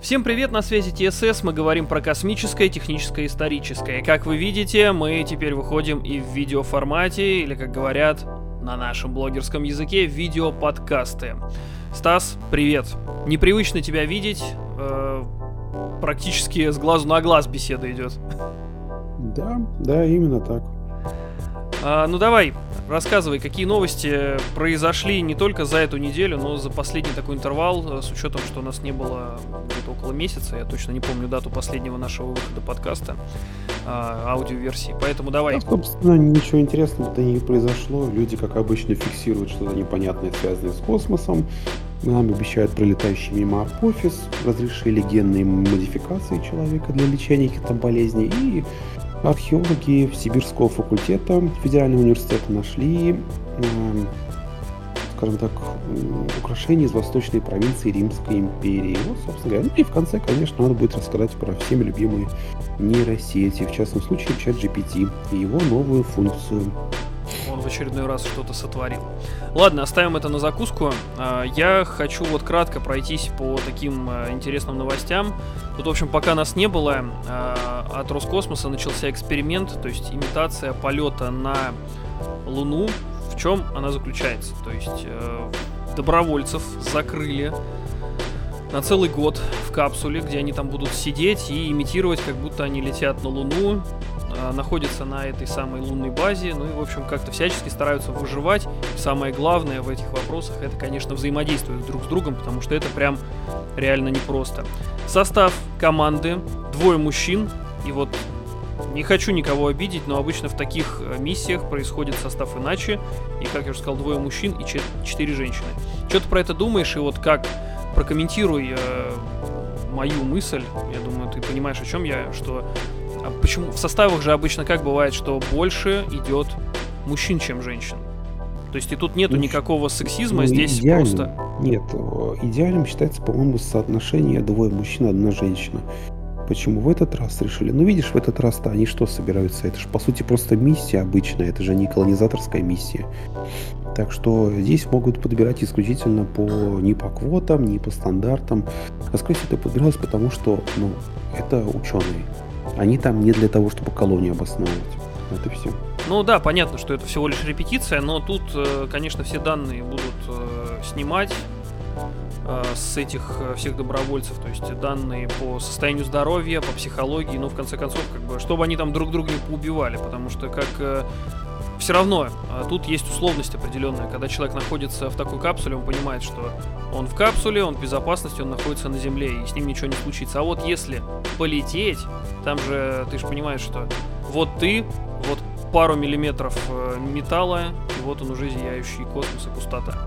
Всем привет, на связи ТСС, мы говорим про космическое, техническое, историческое. Как вы видите, мы теперь выходим и в видеоформате, или как говорят на нашем блогерском языке, видеоподкасты. Стас, привет. Непривычно тебя видеть, э, практически с глазу на глаз беседа идет. Да, да, именно так. А, ну давай, рассказывай, какие новости произошли не только за эту неделю, но за последний такой интервал, э, с учетом, что у нас не было где-то около месяца, я точно не помню дату последнего нашего выхода подкаста, а, аудиоверсии. Поэтому давай. Да, собственно, ничего интересного-то не произошло. Люди, как обычно, фиксируют что-то непонятное, связанное с космосом. Нам обещают пролетающий мимо апофис, разрешили генные модификации человека для лечения каких-то болезней и Археологи Сибирского факультета Федерального университета нашли, э, скажем так, украшения из восточной провинции Римской империи. Вот, собственно говоря. Ну и в конце, конечно, надо будет рассказать про всеми любимые нейросети, в частном случае чат GPT и его новую функцию он в очередной раз что-то сотворил. Ладно, оставим это на закуску. А, я хочу вот кратко пройтись по таким а, интересным новостям. Тут, в общем, пока нас не было, а, от Роскосмоса начался эксперимент, то есть имитация полета на Луну. В чем она заключается? То есть добровольцев закрыли на целый год в капсуле, где они там будут сидеть и имитировать, как будто они летят на Луну, э, находятся на этой самой лунной базе, ну и, в общем, как-то всячески стараются выживать. И самое главное в этих вопросах это, конечно, взаимодействовать друг с другом, потому что это прям реально непросто. Состав команды двое мужчин, и вот не хочу никого обидеть, но обычно в таких э, миссиях происходит состав иначе. И, как я уже сказал, двое мужчин и четыре женщины. Что ты про это думаешь? И вот как прокомментируй э, мою мысль. Я думаю, ты понимаешь, о чем я, что а почему в составах же обычно как бывает, что больше идет мужчин, чем женщин. То есть и тут нету ну, никакого сексизма, ну, здесь идеально. просто... Нет, идеальным считается, по-моему, соотношение двое мужчин, одна женщина. Почему в этот раз решили? Ну, видишь, в этот раз-то они что собираются? Это же, по сути, просто миссия обычная, это же не колонизаторская миссия. Так что здесь могут подбирать исключительно по не по квотам, не по стандартам. А скорее всего это подбиралось потому, что ну, это ученые. Они там не для того, чтобы колонию обосновывать. Это все. Ну да, понятно, что это всего лишь репетиция, но тут, э, конечно, все данные будут э, снимать э, с этих всех добровольцев, то есть данные по состоянию здоровья, по психологии, ну, в конце концов, как бы, чтобы они там друг друга не поубивали, потому что как все равно а, тут есть условность определенная. Когда человек находится в такой капсуле, он понимает, что он в капсуле, он в безопасности, он находится на Земле, и с ним ничего не случится. А вот если полететь, там же ты же понимаешь, что вот ты, вот пару миллиметров э, металла, и вот он уже зияющий космос и пустота.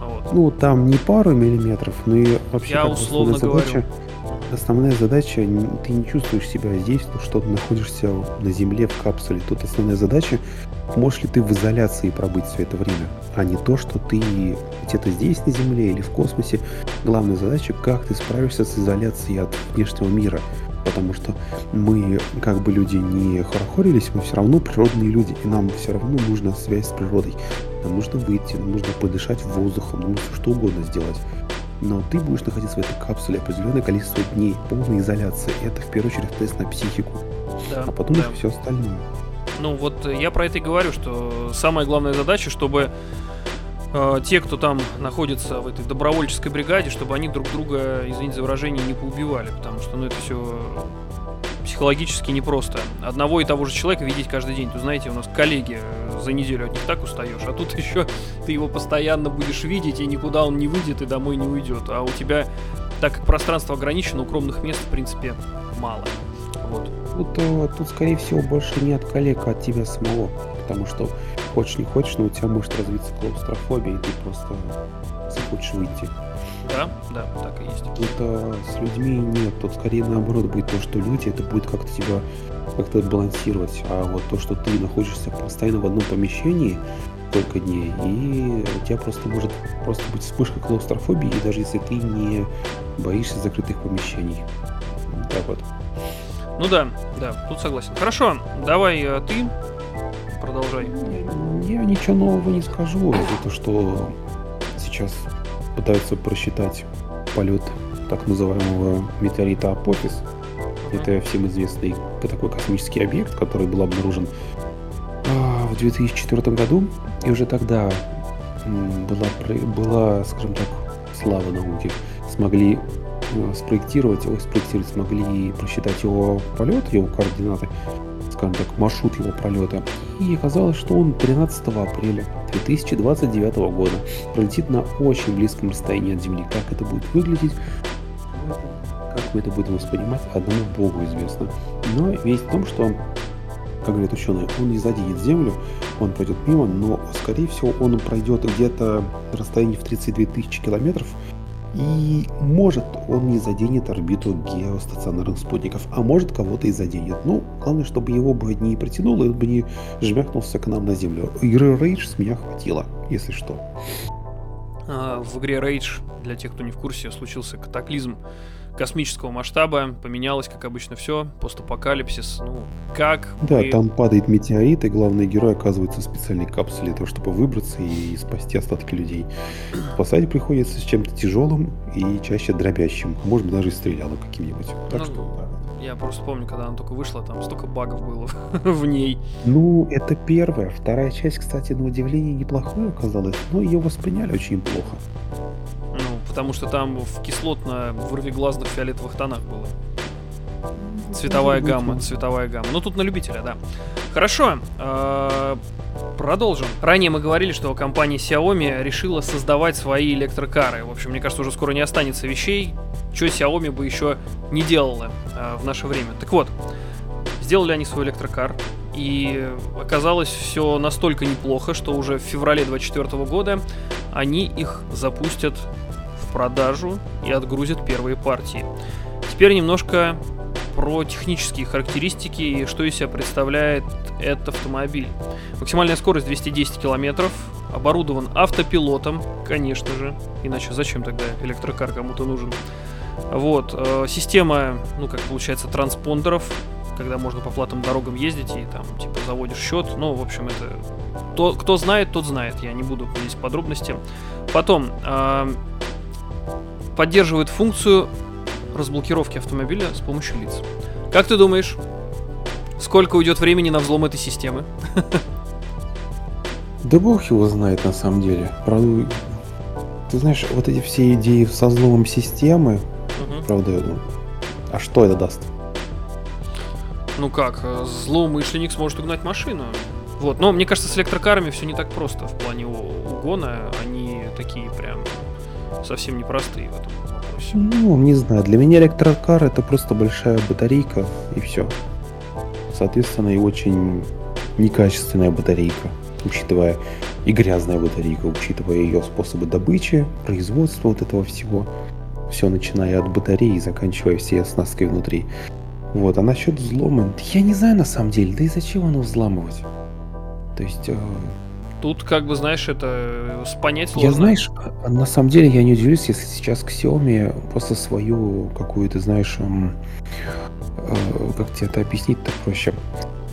Вот. Ну, там не пару миллиметров, но и вообще Я условно задача, говорю. Основная задача, ты не чувствуешь себя здесь, то что ты находишься на Земле в капсуле. Тут основная задача можешь ли ты в изоляции пробыть все это время, а не то, что ты где-то здесь на Земле или в космосе. Главная задача, как ты справишься с изоляцией от внешнего мира. Потому что мы, как бы люди не хорохорились, мы все равно природные люди, и нам все равно нужна связь с природой. Нам нужно выйти, нам нужно подышать воздухом, нам нужно что угодно сделать. Но ты будешь находиться в этой капсуле определенное количество дней, полной изоляции. Это в первую очередь тест на психику. Да, а потом да. все остальное. Ну вот я про это и говорю, что самая главная задача, чтобы э, те, кто там находится в этой добровольческой бригаде, чтобы они друг друга, извините за выражение, не поубивали, потому что ну это все психологически непросто. Одного и того же человека видеть каждый день. То знаете, у нас коллеги э, за неделю от них так устаешь, а тут еще ты его постоянно будешь видеть, и никуда он не выйдет и домой не уйдет. А у тебя, так как пространство ограничено, укромных мест, в принципе, мало. Вот. Тут, э, тут, скорее всего, больше не от коллег, а от тебя самого. Потому что хочешь не хочешь, но у тебя может развиться клаустрофобия, и ты просто захочешь выйти. Да, да, так и есть. Это с людьми нет. Тут скорее наоборот будет то, что люди, это будет как-то тебя как-то балансировать. А вот то, что ты находишься постоянно в одном помещении, столько дней, и у тебя просто может просто быть вспышка клаустрофобии, даже если ты не боишься закрытых помещений. Так вот. Ну да, да, тут согласен. Хорошо, давай э, ты продолжай. Я, ничего нового не скажу, за то, что сейчас пытаются просчитать полет так называемого метеорита Апофис. Это всем известный такой космический объект, который был обнаружен а, в 2004 году. И уже тогда была, была скажем так, слава науки. Смогли спроектировать, ой, спроектировать, смогли просчитать его полет, его координаты, скажем так, маршрут его пролета. И оказалось, что он 13 апреля 2029 года пролетит на очень близком расстоянии от Земли. Как это будет выглядеть, как мы это будем воспринимать, одному Богу известно. Но весь в том, что, как говорят ученые, он не заденет Землю, он пройдет мимо, но, скорее всего, он пройдет где-то на расстоянии в 32 тысячи километров, и может он не заденет орбиту геостационарных спутников, а может кого-то и заденет. Ну, главное, чтобы его бы не притянуло, и он бы не жмякнулся к нам на Землю. Игры Rage с меня хватило, если что. А, в игре Rage, для тех, кто не в курсе, случился катаклизм космического масштаба, поменялось, как обычно, все, постапокалипсис, ну, как... Да, мы... там падает метеорит, и главный герой оказывается в специальной капсуле для того, чтобы выбраться и спасти остатки людей. Спасать приходится с чем-то тяжелым и чаще дробящим, а может быть даже и стрелялом каким-нибудь. Так ну, что, да. Я просто помню, когда она только вышла, там столько багов было в ней. Ну, это первая. Вторая часть, кстати, на удивление неплохой оказалась, но ее восприняли очень плохо потому что там в кислотно-вырвиглазных фиолетовых тонах было. Цветовая гамма, цветовая гамма. Ну, тут на любителя, да. Хорошо, э, продолжим. Ранее мы говорили, что компания Xiaomi решила создавать свои электрокары. В общем, мне кажется, уже скоро не останется вещей, что Xiaomi бы еще не делала э, в наше время. Так вот, сделали они свой электрокар, и оказалось все настолько неплохо, что уже в феврале 2024 года они их запустят продажу и отгрузят первые партии. Теперь немножко про технические характеристики и что из себя представляет этот автомобиль. Максимальная скорость 210 км, оборудован автопилотом, конечно же, иначе зачем тогда электрокар кому-то нужен. Вот, э, система, ну как получается, транспондеров, когда можно по платным дорогам ездить и там типа заводишь счет. Ну, в общем, это то, кто знает, тот знает. Я не буду здесь подробности. Потом э, поддерживает функцию разблокировки автомобиля с помощью лиц. Как ты думаешь, сколько уйдет времени на взлом этой системы? Да бог его знает на самом деле. Правда, ты знаешь, вот эти все идеи со взломом системы, угу. правда, ну, а что это даст? Ну как, э, злоумышленник сможет угнать машину. Вот, но мне кажется, с электрокарами все не так просто в плане угона. Они такие прям совсем непростые в этом вопросе. Ну, не знаю, для меня электрокар это просто большая батарейка и все. Соответственно, и очень некачественная батарейка, учитывая и грязная батарейка, учитывая ее способы добычи, производства вот этого всего. Все начиная от батареи, заканчивая всей оснасткой внутри. Вот, а насчет взлома, я не знаю на самом деле, да и зачем оно взламывать? То есть, э, Тут, как бы, знаешь, это понять сложно. Я, знаешь, а, на самом деле я не удивлюсь, если сейчас к Xiaomi просто свою какую-то, знаешь, эм, э, как тебе это объяснить-то проще,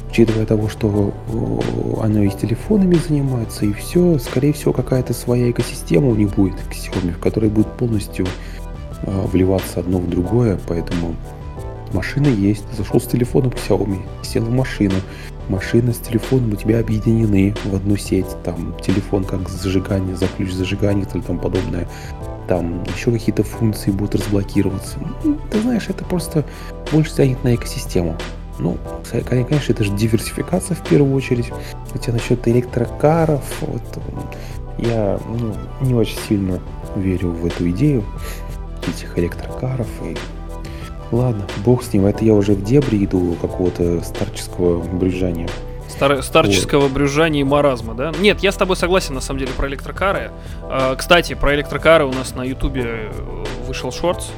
учитывая того, что э, оно и с телефонами занимается, и все, скорее всего, какая-то своя экосистема у них будет к Xiaomi, в которой будет полностью э, вливаться одно в другое, поэтому машина есть, зашел с телефоном к Xiaomi, сел в машину, машина с телефоном у тебя объединены в одну сеть, там телефон как зажигание, за ключ зажигания и тому подобное, там еще какие-то функции будут разблокироваться. Ну, ты знаешь, это просто больше тянет на экосистему. Ну, конечно, это же диверсификация в первую очередь. Хотя насчет электрокаров, вот, я ну, не очень сильно верю в эту идею этих электрокаров и Ладно, бог с ним, это я уже в дебри иду какого-то старческого брюзжания. Стар старческого вот. брюзжания и маразма, да? Нет, я с тобой согласен, на самом деле, про электрокары. А, кстати, про электрокары у нас на ютубе э, вышел шортс.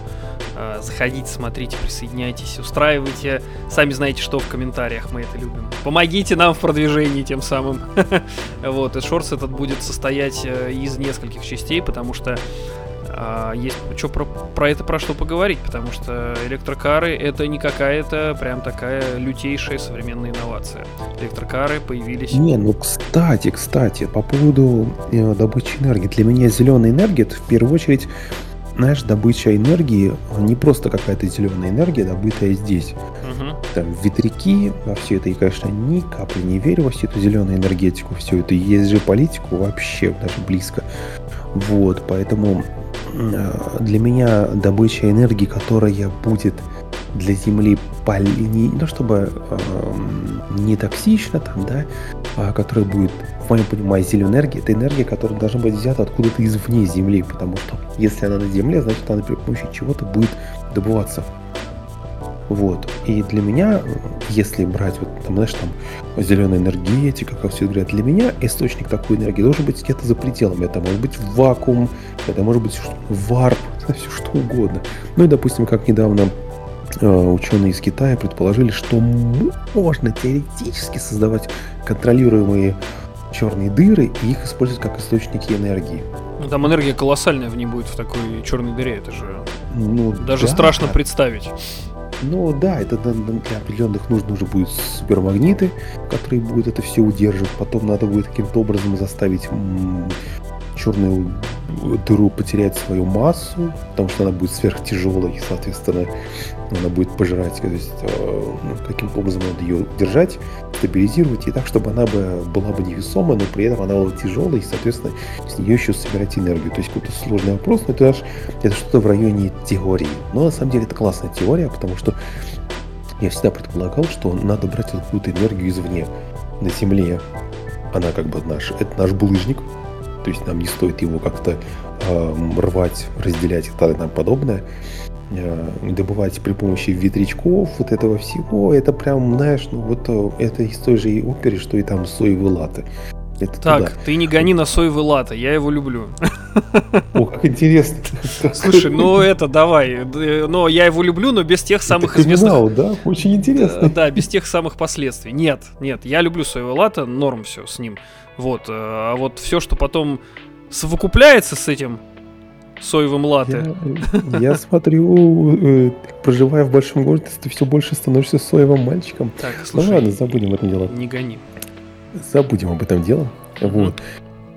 А, заходите, смотрите, присоединяйтесь, устраивайте. Сами знаете, что в комментариях мы это любим. Помогите нам в продвижении тем самым. вот, и шортс этот будет состоять э, из нескольких частей, потому что а, есть что про, про это про что поговорить, потому что электрокары это не какая-то прям такая лютейшая современная инновация. Электрокары появились. Не, ну кстати, кстати, по поводу э, добычи энергии. Для меня зеленая энергия это в первую очередь знаешь, добыча энергии не просто какая-то зеленая энергия, добытая здесь. Угу. Там ветряки, во все это, и, конечно, ни капли не верю во всю эту зеленую энергетику, все это же политику вообще даже близко. Вот, поэтому э, для меня добыча энергии, которая будет для Земли поли... не, то чтобы э, не токсично там, да, а которая будет, в моем понимании, зеленая энергия, это энергия, которая должна быть взята откуда-то извне Земли, потому что если она на Земле, значит она при помощи чего-то будет добываться. Вот. И для меня, если брать, вот, там, знаешь, там, зеленая энергетика, как все говорят, для меня источник такой энергии должен быть где-то за пределами. Это может быть вакуум, это может быть варп, все что угодно. Ну и, допустим, как недавно Э, ученые из Китая предположили, что можно теоретически создавать контролируемые черные дыры и их использовать как источники энергии. Ну, там энергия колоссальная в ней будет в такой черной дыре, это же ну, даже да. страшно представить. Ну да, это для определенных нужно уже будут супермагниты, которые будут это все удерживать. Потом надо будет каким-то образом заставить черную дыру потерять свою массу, потому что она будет сверхтяжелой, соответственно, она будет пожирать, то есть э, ну, каким-то образом надо ее держать, стабилизировать, и так, чтобы она бы, была бы невесомая, но при этом она была тяжелой, и, соответственно, с нее еще собирать энергию. То есть какой-то сложный вопрос, но это, это что-то в районе теории. Но на самом деле это классная теория, потому что я всегда предполагал, что надо брать какую-то энергию извне. На Земле она как бы наш, это наш булыжник, то есть нам не стоит его как-то э, рвать, разделять и далее подобное. Э, добывать при помощи ветрячков, вот этого всего, это прям, знаешь, ну вот э, это из той же оперы, что и там соевые латы. Это так, туда. ты не гони на соевый латы, я его люблю. О, как интересно. Слушай, ну это давай. Но я его люблю, но без тех самых известных... да? Очень интересно. Да, без тех самых последствий. Нет, нет, я люблю соевый латы, норм все с ним. Вот, э, а вот все, что потом совокупляется с этим соевым латте. Я, я смотрю, э, проживая в большом городе, ты все больше становишься соевым мальчиком. Так, слушай, ну ладно, забудем это дело. Не гони. Забудем об этом дело. Вот.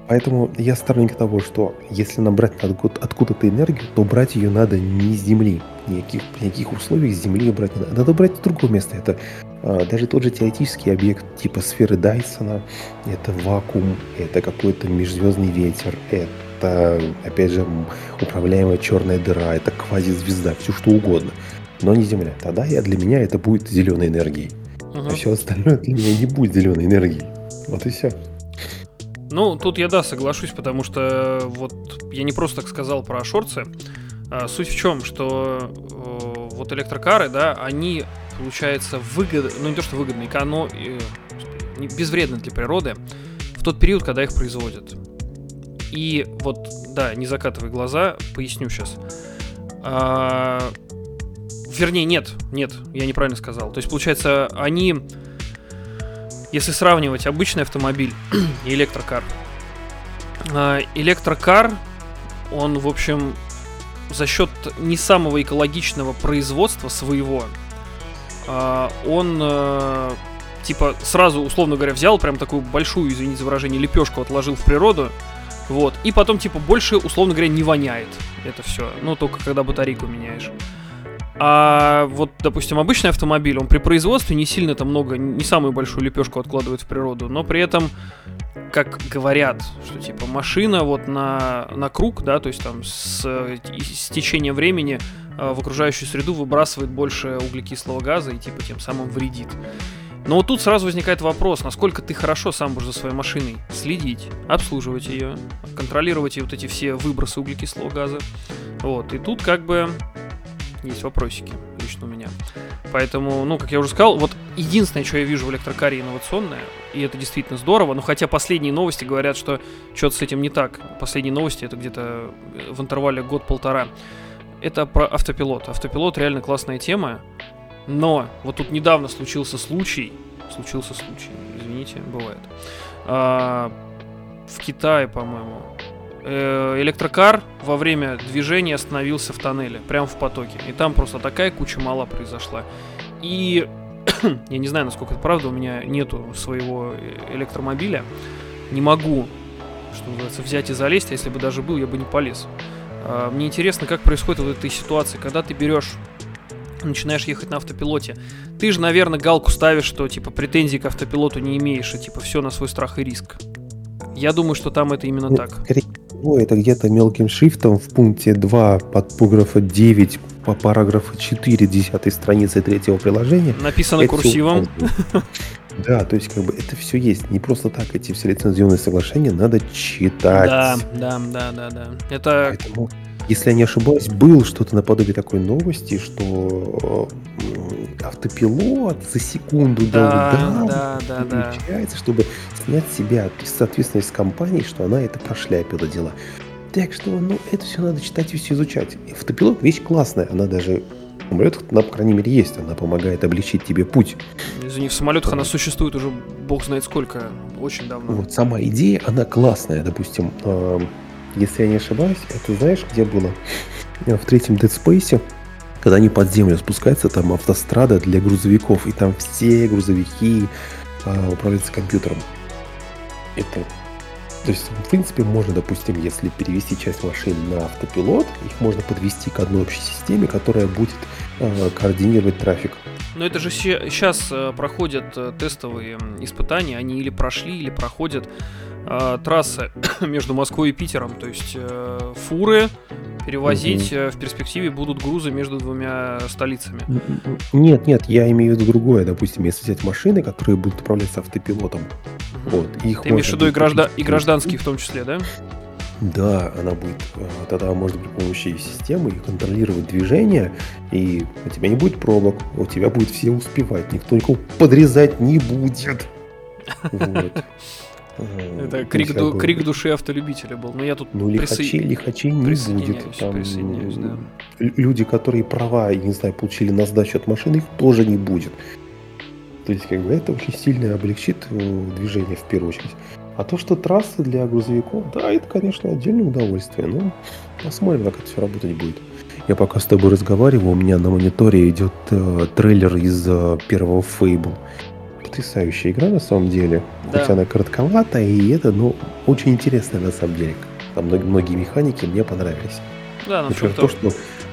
Поэтому я сторонник того, что если набрать откуда-то энергию, то брать ее надо не с Земли. Никаких, никаких условиях с Земли брать не надо. Надо брать с другого места. Это а, даже тот же теоретический объект типа сферы Дайсона, это вакуум, это какой-то межзвездный ветер, это, опять же, управляемая черная дыра, это квазизвезда, все что угодно. Но не Земля. Тогда я, для меня это будет зеленой энергией. Угу. А все остальное для меня не будет зеленой энергией. Вот и все. Ну, тут я да, соглашусь, потому что вот я не просто так сказал про шорцы. А, суть в чем, что э, вот электрокары, да, они, получается, выгодны, ну не то, что выгодны, оно э, безвредны для природы в тот период, когда их производят. И вот, да, не закатывай глаза, поясню сейчас. А, вернее, нет, нет, я неправильно сказал. То есть, получается, они если сравнивать обычный автомобиль и электрокар. А, электрокар, он, в общем, за счет не самого экологичного производства своего, а, он э, типа сразу, условно говоря, взял прям такую большую, извините за выражение, лепешку отложил в природу, вот, и потом типа больше, условно говоря, не воняет это все, ну только когда батарейку меняешь. А вот, допустим, обычный автомобиль, он при производстве не сильно там много, не самую большую лепешку откладывает в природу, но при этом, как говорят, что типа машина вот на, на круг, да, то есть там с, с течением времени э, в окружающую среду выбрасывает больше углекислого газа и типа тем самым вредит. Но вот тут сразу возникает вопрос, насколько ты хорошо сам будешь за своей машиной следить, обслуживать ее, контролировать вот эти все выбросы углекислого газа. Вот, и тут как бы есть вопросики лично у меня. Поэтому, ну, как я уже сказал, вот единственное, что я вижу в электрокаре инновационное, и это действительно здорово, но хотя последние новости говорят, что что-то с этим не так. Последние новости это где-то в интервале год-полтора. Это про автопилот. Автопилот реально классная тема, но вот тут недавно случился случай, случился случай, извините, бывает. А, в Китае, по-моему, Э, электрокар во время движения остановился в тоннеле, прямо в потоке. И там просто такая куча мала произошла. И я не знаю, насколько это правда, у меня нету своего электромобиля. Не могу, что называется, взять и залезть, а если бы даже был, я бы не полез. А, мне интересно, как происходит вот этой ситуации, когда ты берешь начинаешь ехать на автопилоте. Ты же, наверное, галку ставишь, что типа претензий к автопилоту не имеешь, и типа все на свой страх и риск. Я думаю, что там это именно ну, так. Скорее всего, это где-то мелким шрифтом в пункте 2 подпуграфа 9 по параграфу 4 10 страницы третьего приложения. Написано это курсивом. Да, то есть как бы это все есть. Не просто так эти все лицензионные соглашения надо читать. Да, да, да, да, да. Это... Поэтому, если я не ошибаюсь, был что-то наподобие такой новости, что автопилот за секунду да, до да, да, да, включается, чтобы снять себя ответственность с компанией, что она это прошляпила дела. Так что, ну, это все надо читать и все изучать. Автопилот вещь классная, она даже в самолетах, она, по крайней мере, есть, она помогает облегчить тебе путь. Извини, в самолетах она существует уже бог знает сколько, очень давно. Вот сама идея, она классная, допустим, э, если я не ошибаюсь, это знаешь, где было? В третьем Dead Space, когда они под землю спускаются, там автострада для грузовиков, и там все грузовики э, управляются компьютером. Это то есть, в принципе, можно, допустим, если перевести часть машин на автопилот, их можно подвести к одной общей системе, которая будет э, координировать трафик. Но это же сейчас э, проходят э, тестовые испытания, они или прошли, или проходят э, трассы между Москвой и Питером. То есть э, фуры перевозить угу. в перспективе будут грузы между двумя столицами. Нет, нет, я имею в виду другое. Допустим, если взять машины, которые будут управляться автопилотом, угу. вот, их Ты имеешь в виду и, граждан, и гражданские в том числе, да? Да, она будет, э, тогда можно при помощи системы контролировать движение, и у тебя не будет пробок, у тебя будет все успевать, никто никого подрезать не будет. Вот. Это крик, ду, крик души автолюбителя был. Но я тут ну, лихачей, присо... лихачей не будет. Там да. Люди, которые права, я не знаю, получили на сдачу от машины, их тоже не будет. То есть, как бы, это очень сильно облегчит э, движение в первую очередь. А то, что трассы для грузовиков, да, это, конечно, отдельное удовольствие. Но посмотрим, как это все работать будет. Я пока с тобой разговариваю, у меня на мониторе идет э, трейлер из э, первого Fable потрясающая игра на самом деле. Да. Хоть она коротковата, и это, ну, очень интересная на самом деле. Там многие механики мне понравились. Да, ну, Например, то, что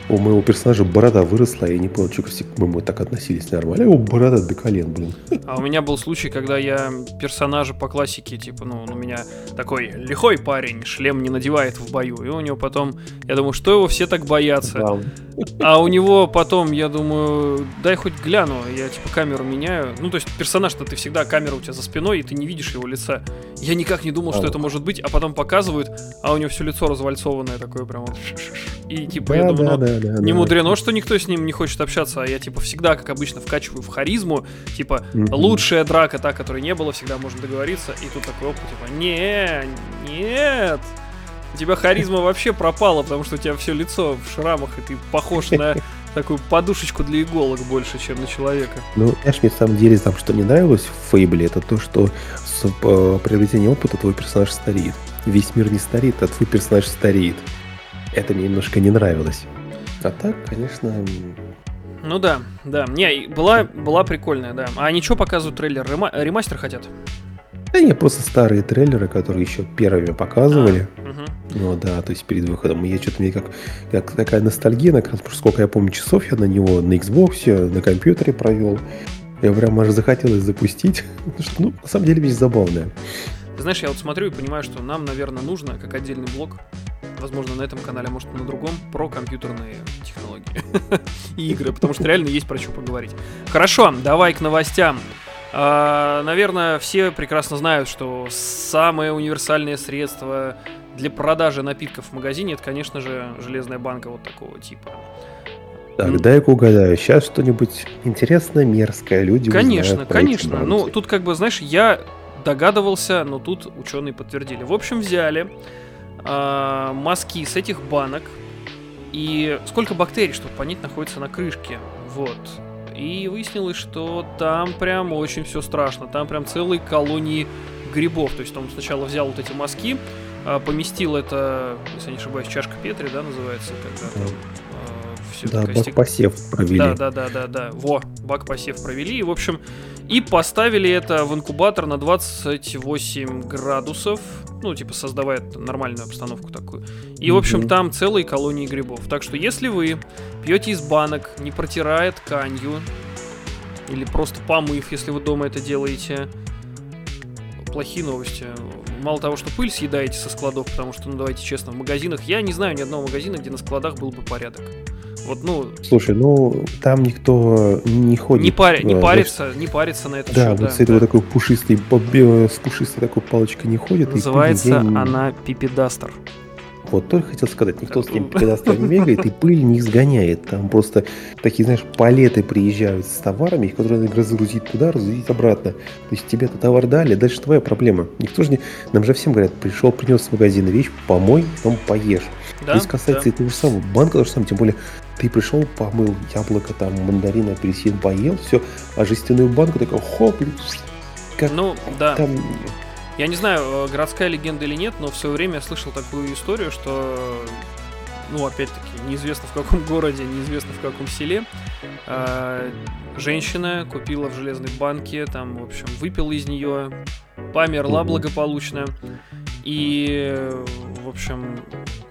у моего персонажа борода выросла, я не понял, что к моему так относились нормально. А его борода до колен, блин. А у меня был случай, когда я персонажа по классике, типа, ну, у меня такой лихой парень, шлем не надевает в бою. И у него потом, я думаю, что его все так боятся. Да. А у него потом, я думаю, дай хоть гляну, я типа камеру меняю. Ну, то есть персонаж-то ты всегда камера у тебя за спиной, и ты не видишь его лица. Я никак не думал, а. что это может быть, а потом показывают, а у него все лицо развальцованное такое прям вот. И типа, да, я думаю, да, ну, да, не да. мудрено, что никто с ним не хочет общаться, а я типа всегда, как обычно, вкачиваю в харизму, типа, угу. лучшая драка, та, которой не было, всегда можно договориться, и тут такой опыт, типа, не, нет, у тебя харизма вообще пропала, потому что у тебя все лицо в шрамах, и ты похож на такую подушечку для иголок больше, чем на человека. Ну, знаешь, мне на самом деле там, что не нравилось в Фейбле, это то, что с э, приобретением опыта твой персонаж стареет. Весь мир не стареет, а твой персонаж стареет. Это мне немножко не нравилось. А так, конечно... Ну да, да. Не, была, была прикольная, да. А они что показывают трейлер? Рема- ремастер хотят? Да не, просто старые трейлеры, которые еще первыми показывали. А, угу. Ну да, то есть перед выходом. Я что-то мне как, как такая ностальгия, на сколько я помню часов я на него на Xbox, на компьютере провел. Я прям аж захотелось запустить. что, ну, на самом деле вещь забавная. Знаешь, я вот смотрю и понимаю, что нам, наверное, нужно, как отдельный блок, возможно, на этом канале, может, на другом, про компьютерные технологии и игры, потому что реально есть про что поговорить. Хорошо, давай к новостям. А, наверное, все прекрасно знают, что самое универсальное средство для продажи напитков в магазине это, конечно же, железная банка вот такого типа. Так, дай-ка угадаю. Сейчас что-нибудь интересное, мерзкое. Люди Конечно, конечно. Ну, тут как бы, знаешь, я догадывался, но тут ученые подтвердили. В общем, взяли э, мазки с этих банок. И сколько бактерий, чтобы понять, находится на крышке. Вот. И выяснилось, что там прям очень все страшно. Там прям целые колонии грибов. То есть он сначала взял вот эти мазки, э, поместил это, если не ошибаюсь, чашка Петри, да, называется, когда там есть да, стек- посев провели. Да, да, да, да, да. Во, бак посев провели. И, в общем, и поставили это в инкубатор на 28 градусов. Ну, типа, создавая нормальную обстановку такую. И, в общем, там целые колонии грибов. Так что, если вы пьете из банок, не протирая тканью, или просто помыв, если вы дома это делаете, плохие новости. Мало того, что пыль съедаете со складов, потому что, ну, давайте честно, в магазинах, я не знаю ни одного магазина, где на складах был бы порядок. Вот, ну, Слушай, ну там никто не ходит. не, пари- не э, парится, не парится на это Да, счет, вот с этой вот такой пушистой, бобе- с пушистой такой палочкой не ходит. и Называется нигде не- она пипедастер. Вот только хотел сказать, никто с ним Так, педастер не бегает и пыль не изгоняет. Там просто такие, знаешь, палеты приезжают с товарами, их которые надо разгрузить туда, разгрузить обратно. То есть тебе-то товар дали, дальше твоя проблема. Никто же не... Нам же всем говорят, пришел, принес с магазина вещь, помой, потом поешь. Да? Здесь касается да. и того же самого. Банка то же самое, тем более ты пришел, помыл яблоко, там, мандарин, апельсин, поел, все, а жестяную банку такой хоп, как Ну, да. там... Я не знаю, э, городская легенда или нет, но в свое время я слышал такую историю, что, ну, опять-таки, неизвестно в каком городе, неизвестно в каком селе, а, женщина купила в железной банке, там, в общем, выпила из нее, померла благополучно, и, в общем,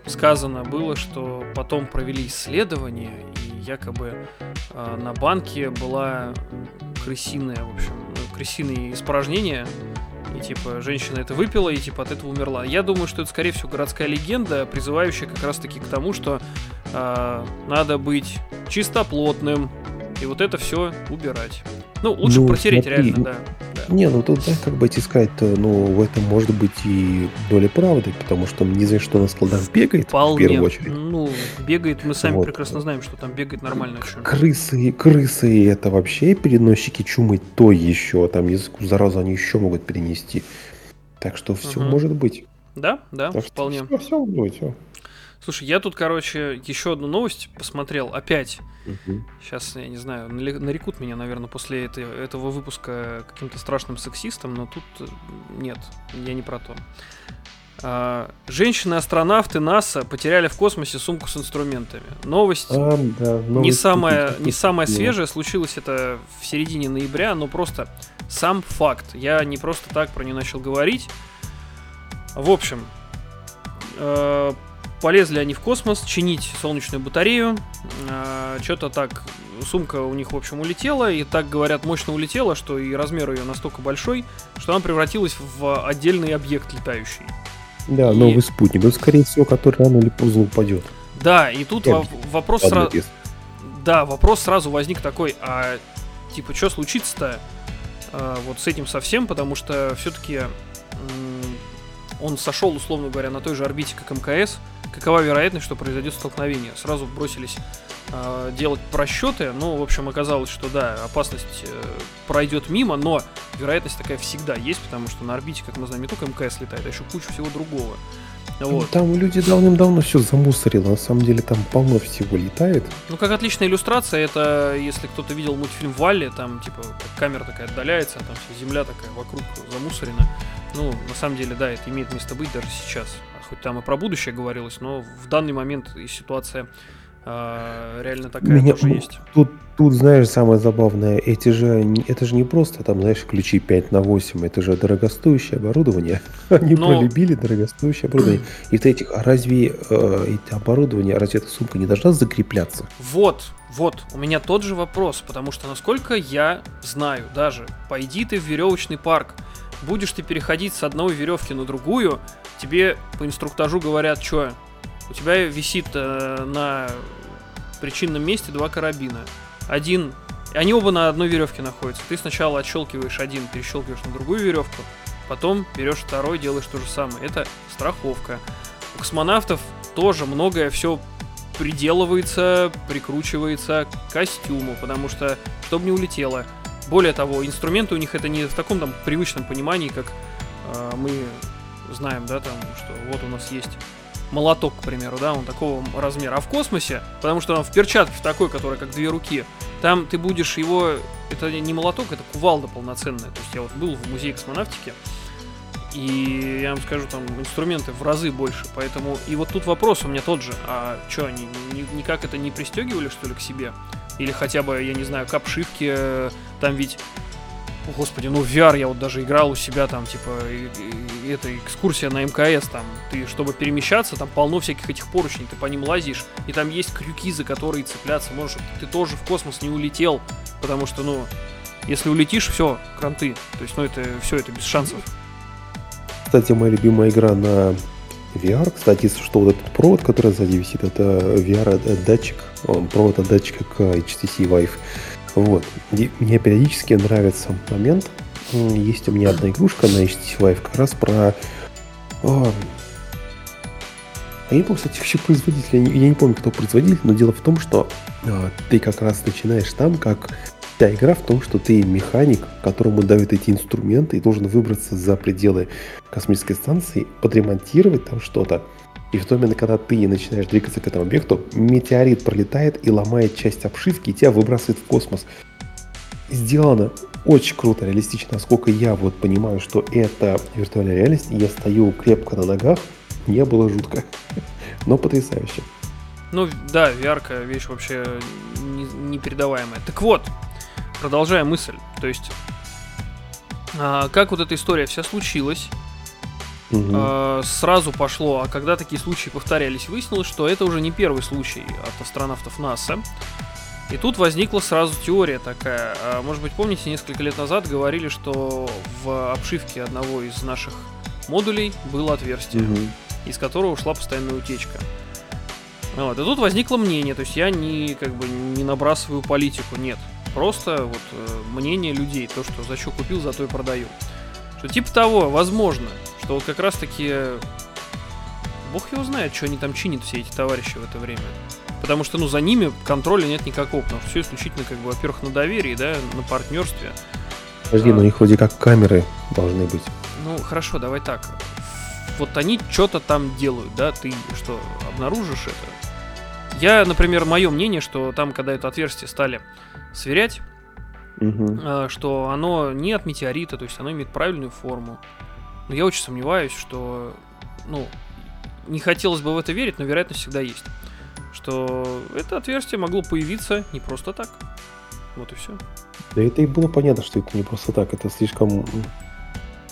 сказано было, что потом провели исследование, и якобы а, на банке была крысиная, в общем, ну, крысиные испражнения, и типа женщина это выпила и типа от этого умерла. Я думаю, что это скорее всего городская легенда, призывающая как раз таки к тому, что а, надо быть чистоплотным и вот это все убирать. Ну, лучше Ну, протереть смотри, реально, да. Не, ну тут, да, как бы искать-то, ну, в этом может быть и доля правды, потому что не знаешь, что на складах бегает, в Вполне. первую очередь. Ну, бегает, мы сами Вот. прекрасно знаем, что там бегает нормально. Крысы, крысы это вообще переносчики чумы то еще, там языку заразу они еще могут перенести. Так что все Мгм. может быть. Да, да, Так что вполне. Все, все быть. всё. Слушай, я тут, короче, еще одну новость посмотрел. Опять Мгм. Сейчас, я не знаю, нарекут меня, наверное, после этой- этого выпуска каким-то страшным сексистом, но тут э, нет, я не про то. А, Женщины-астронавты НАСА потеряли в космосе сумку с инструментами. Новость А, да, не новость самая, тут- не самая свежая, случилось это в середине ноября, но просто сам факт. Я не просто так про нее начал говорить. В общем, э, полезли они в космос чинить солнечную батарею. Что-то так, сумка у них, в общем, улетела, и так говорят, мощно улетела, что и размер ее настолько большой, что она превратилась в отдельный объект летающий. Да, И- новый спутник. Он, скорее всего, который рано или поздно упадет. Да, и тут Я во- вопрос сразу... Да, вопрос сразу возник такой, а типа, что случится-то а, вот с этим совсем, потому что все-таки он сошел, условно говоря, на той же орбите, как МКС. Какова вероятность, что произойдет столкновение? Сразу бросились а, делать просчеты. Ну, в общем, оказалось, что да, опасность э, пройдет мимо, но вероятность такая всегда есть, потому что на орбите, как мы знаем, не только МКС летает, а еще куча всего другого. Ну, Вот. Там люди давным-давно все замусорило. На самом деле там полно всего летает. Ну, как отличная иллюстрация, это если кто-то видел мультфильм Валли, там, типа, камера такая отдаляется, там вся земля такая вокруг замусорена. Ну, на самом деле, да, это имеет место быть даже сейчас. А Хоть там и про будущее говорилось, но в данный момент и ситуация а, реально такая Меня- тоже есть. Тут, тут, знаешь, самое забавное, эти же, это же не просто там, знаешь, ключи 5 на 8, это же дорогостоящее оборудование. Они Но- полюбили дорогостоящее оборудование. И в этих, а разве э, это оборудование, разве эта сумка не должна закрепляться? Вот, вот, у меня тот же вопрос, потому что, насколько я знаю, даже, пойди ты в веревочный парк, будешь ты переходить с одной веревки на другую, тебе по инструктажу говорят, что у тебя висит э, на причинном месте два карабина. Один, они оба на одной веревке находятся. Ты сначала отщелкиваешь один, перещелкиваешь на другую веревку, потом берешь второй, делаешь то же самое. Это страховка. У космонавтов тоже многое все приделывается, прикручивается к костюму, потому что, чтобы не улетело. Более того, инструменты у них это не в таком там привычном понимании, как э, мы знаем, да, там, что вот у нас есть молоток, к примеру, да, он такого размера. А в космосе, потому что он в перчатке в такой, которая как две руки, там ты будешь его, это не молоток, это кувалда полноценная. То есть я вот был в музее космонавтики, И я вам скажу, там инструменты в разы больше. Поэтому. И вот тут вопрос у меня тот же. А что, они ни- никак это не пристегивали, что ли, к себе? Или хотя бы, я не знаю, к обшивке. э, Там ведь. Господи, ну VR я вот даже играл у себя там, типа, и- и- это экскурсия на МКС, там, ты, чтобы перемещаться, там полно всяких этих поручней, ты по ним лазишь, и там есть крюки, за которые цепляться можешь, чтобы ты тоже в космос не улетел, потому что, ну, если улетишь, все, кранты, то есть, ну, это все, это без шансов. Кстати, моя любимая игра на VR, кстати, что, вот этот провод, который сзади висит, это VR-датчик, он провод от датчика к HTC Vive. Вот. Мне периодически нравится момент, есть у меня одна игрушка на HTC Vive как раз про... о, я не помню, кстати, вообще производитель, я не, я не помню, кто производитель, но дело в том, что а, ты как раз начинаешь там, как вся игра в том, что ты механик, которому дают эти инструменты и должен выбраться за пределы космической станции, подремонтировать там что-то. И в тот момент, когда ты начинаешь двигаться к этому объекту, метеорит пролетает и ломает часть обшивки, и тебя выбрасывает в космос. Сделано очень круто, реалистично, насколько я вот понимаю, что это виртуальная реальность, я стою крепко на ногах, не было жутко, но потрясающе. Ну, да, VR вещь вообще не- непередаваемая. Так вот, продолжая мысль, то есть, а, как вот эта история вся случилась, А, сразу пошло, а когда такие случаи повторялись, выяснилось, что это уже не первый случай от астронавтов НАСА. И тут возникла сразу теория такая. А, Может быть, помните, несколько лет назад говорили, что в обшивке одного из наших модулей было отверстие, Мгм. из которого ушла постоянная утечка. Вот. И тут возникло мнение, то есть я не как бы не набрасываю политику, нет. Просто вот э, мнение людей, то, что за что купил, за то и продаю. Что типа того, возможно, вот как раз таки Бог его знает, что они там чинят все эти товарищи в это время. Потому что, ну, за ними контроля нет никакого, потому что все исключительно, как бы, во-первых, на доверии, да, на партнерстве. Подожди, а. но у них вроде как камеры должны быть. Ну, хорошо, давай так. Вот они что-то там делают, да, ты что, обнаружишь это? Я, например, мое мнение, что там, когда это отверстие стали сверять, э, что оно не от метеорита, то есть оно имеет правильную форму. Но я очень сомневаюсь, что, ну, не хотелось бы в это верить, но вероятность всегда есть. Что это отверстие могло появиться не просто так. Вот и все. Да это и было понятно, что это не просто так, это слишком...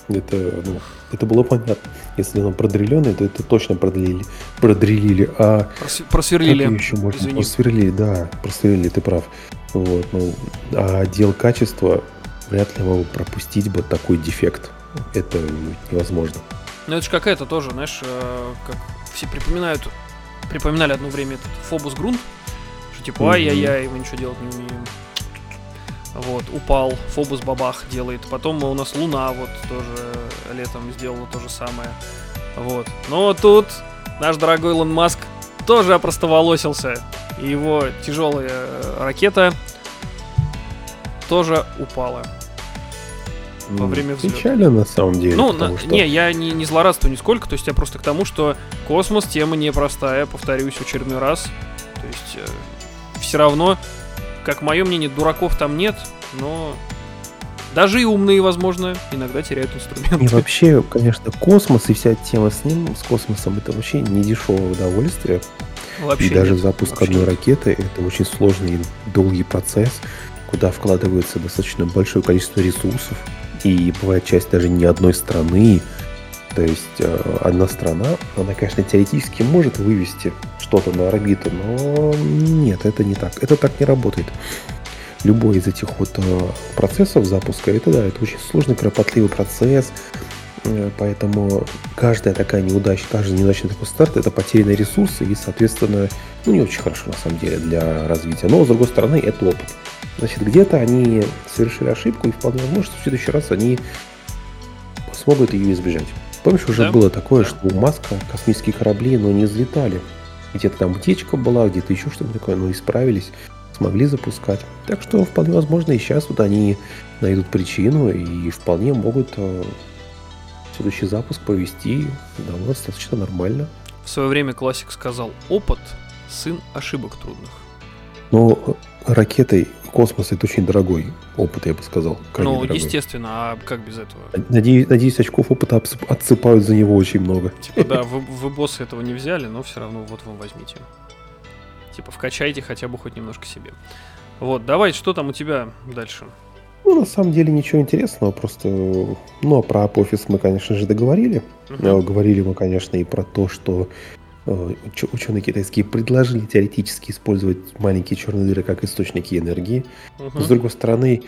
Это, ну, это было понятно. Если оно продреленное, то это точно продрелили. Продрелили. А просверлили. как еще можно? извини. Просверлили, да, просверлили, ты прав. Вот, ну, а отдел качества вряд ли мог пропустить бы такой дефект. Это невозможно. Ну это же какая-то тоже, знаешь, э, как все припоминают, припоминали одно время этот Фобус Грунт, что типа, Мгм. ай-яй-яй, мы ничего делать не умеем. Вот, упал, Фобус бабах делает. Потом у нас Луна вот тоже летом сделала то же самое. Вот. Но тут наш дорогой Илон Маск тоже опростоволосился. И его тяжелая э, ракета тоже упала. Во время взлета. Печально на самом деле. Ну, на- что- не, я не, не злорадствую нисколько, то есть я просто к тому, что космос тема непростая, повторюсь в очередной раз. То есть все равно, как мое мнение, дураков там нет, но даже и умные, возможно, иногда теряют И инструменты. вообще, конечно, космос и вся тема с ним, с космосом, это вообще не дешевое удовольствие. Вообще и даже нет, запуск вообще одной нет. ракеты это очень сложный и долгий процесс, куда вкладывается достаточно большое количество ресурсов. И бывает часть даже не одной страны. То есть э, одна страна, она, конечно, теоретически может вывести что-то на орбиту, но нет, это не так. Это так не работает. Любой из этих вот э, процессов запуска, это да, это очень сложный, кропотливый процесс. Э, Поэтому каждая такая неудача, каждый неудачный такой старт это потерянные ресурсы и, соответственно, ну не очень хорошо на самом деле для развития. Но с другой стороны, это опыт. Значит, где-то они совершили ошибку, и вполне возможно, что в следующий раз они смогут ее избежать. Помнишь, уже Да, было такое, что у Маска космические корабли, но не взлетали. Где-то там утечка была, где-то еще что-то такое, но исправились, смогли запускать. Так что вполне возможно и сейчас вот они найдут причину и вполне могут э, следующий запуск провести да, достаточно нормально. В свое время классик сказал, опыт – сын ошибок трудных. Но ракетой космос это очень дорогой опыт, я бы сказал. Ну, дорогой. естественно, а как без этого? Надеюсь, надеюсь очков опыта отсыпают за него очень много. Типа, да, вы, вы боссы этого не взяли, но все равно вот вам возьмите. Типа, вкачайте хотя бы хоть немножко себе. Вот, давай, что там у тебя дальше? Ну, на самом деле ничего интересного, просто, ну, а про Apophis мы, конечно же, договорили. Uh-huh. Говорили мы, конечно, и про то, что ученые китайские предложили теоретически использовать маленькие черные дыры как источники энергии. Uh-huh. С другой стороны,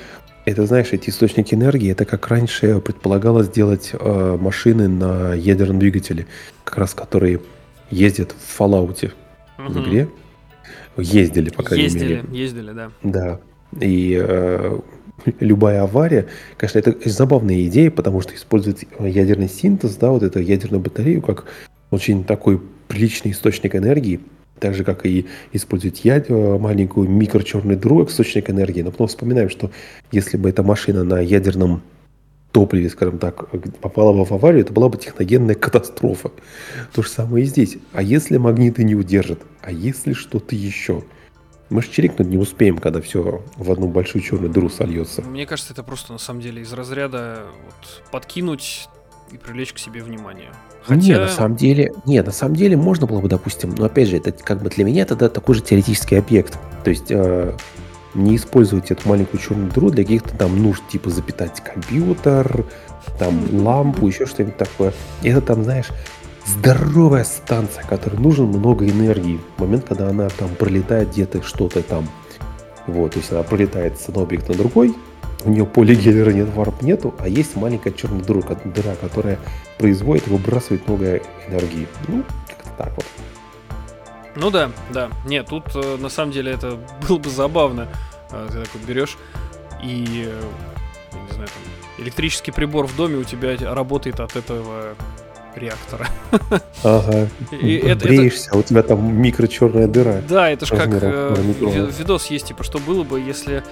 это, знаешь, эти источники энергии, это как раньше предполагалось делать э, машины на ядерном двигателе, как раз которые ездят в Fallout uh-huh. в игре. Ездили, по крайней ездили, мере. Ездили, ездили, да. Да. И э, любая авария, конечно, это забавная идея, потому что использовать ядерный синтез, да, вот эту ядерную батарею, как очень такой приличный источник энергии, так же, как и использовать яд... Э, маленькую микрочерную дыру источник энергии. Но потом вспоминаем, что если бы эта машина на ядерном топливе, скажем так, попала бы в аварию, это была бы техногенная катастрофа. То же самое и здесь. А если магниты не удержат? А если что-то еще? Мы же чирикнуть не успеем, когда все в одну большую черную дыру сольется. Мне кажется, это просто на самом деле из разряда вот, подкинуть и привлечь к себе внимание. Хотя... Не, на самом деле, не, на самом деле можно было бы, допустим, но опять же, это как бы для меня это да, такой же теоретический объект. То есть э, не использовать эту маленькую черную дыру для каких-то там нужд, типа запитать компьютер, там лампу, еще что-нибудь такое. Это там, знаешь, здоровая станция, которой нужен много энергии. В момент, когда она там пролетает где-то что-то там. Вот, то есть она пролетает с одного объекта на другой, у нее поле Геллера нет, варп нету, а есть маленькая черная дыра, дыра, которая производит и выбрасывает много энергии. Ну, как-то так вот. Ну да, да. Нет, тут э, на самом деле это было бы забавно. Э, ты так вот берешь и, э, не знаю, там, электрический прибор в доме у тебя работает от этого реактора. Ага. И это, Бреешься, это... а у тебя там микрочерная дыра. Да, это же как э, видос есть, типа, что было бы, если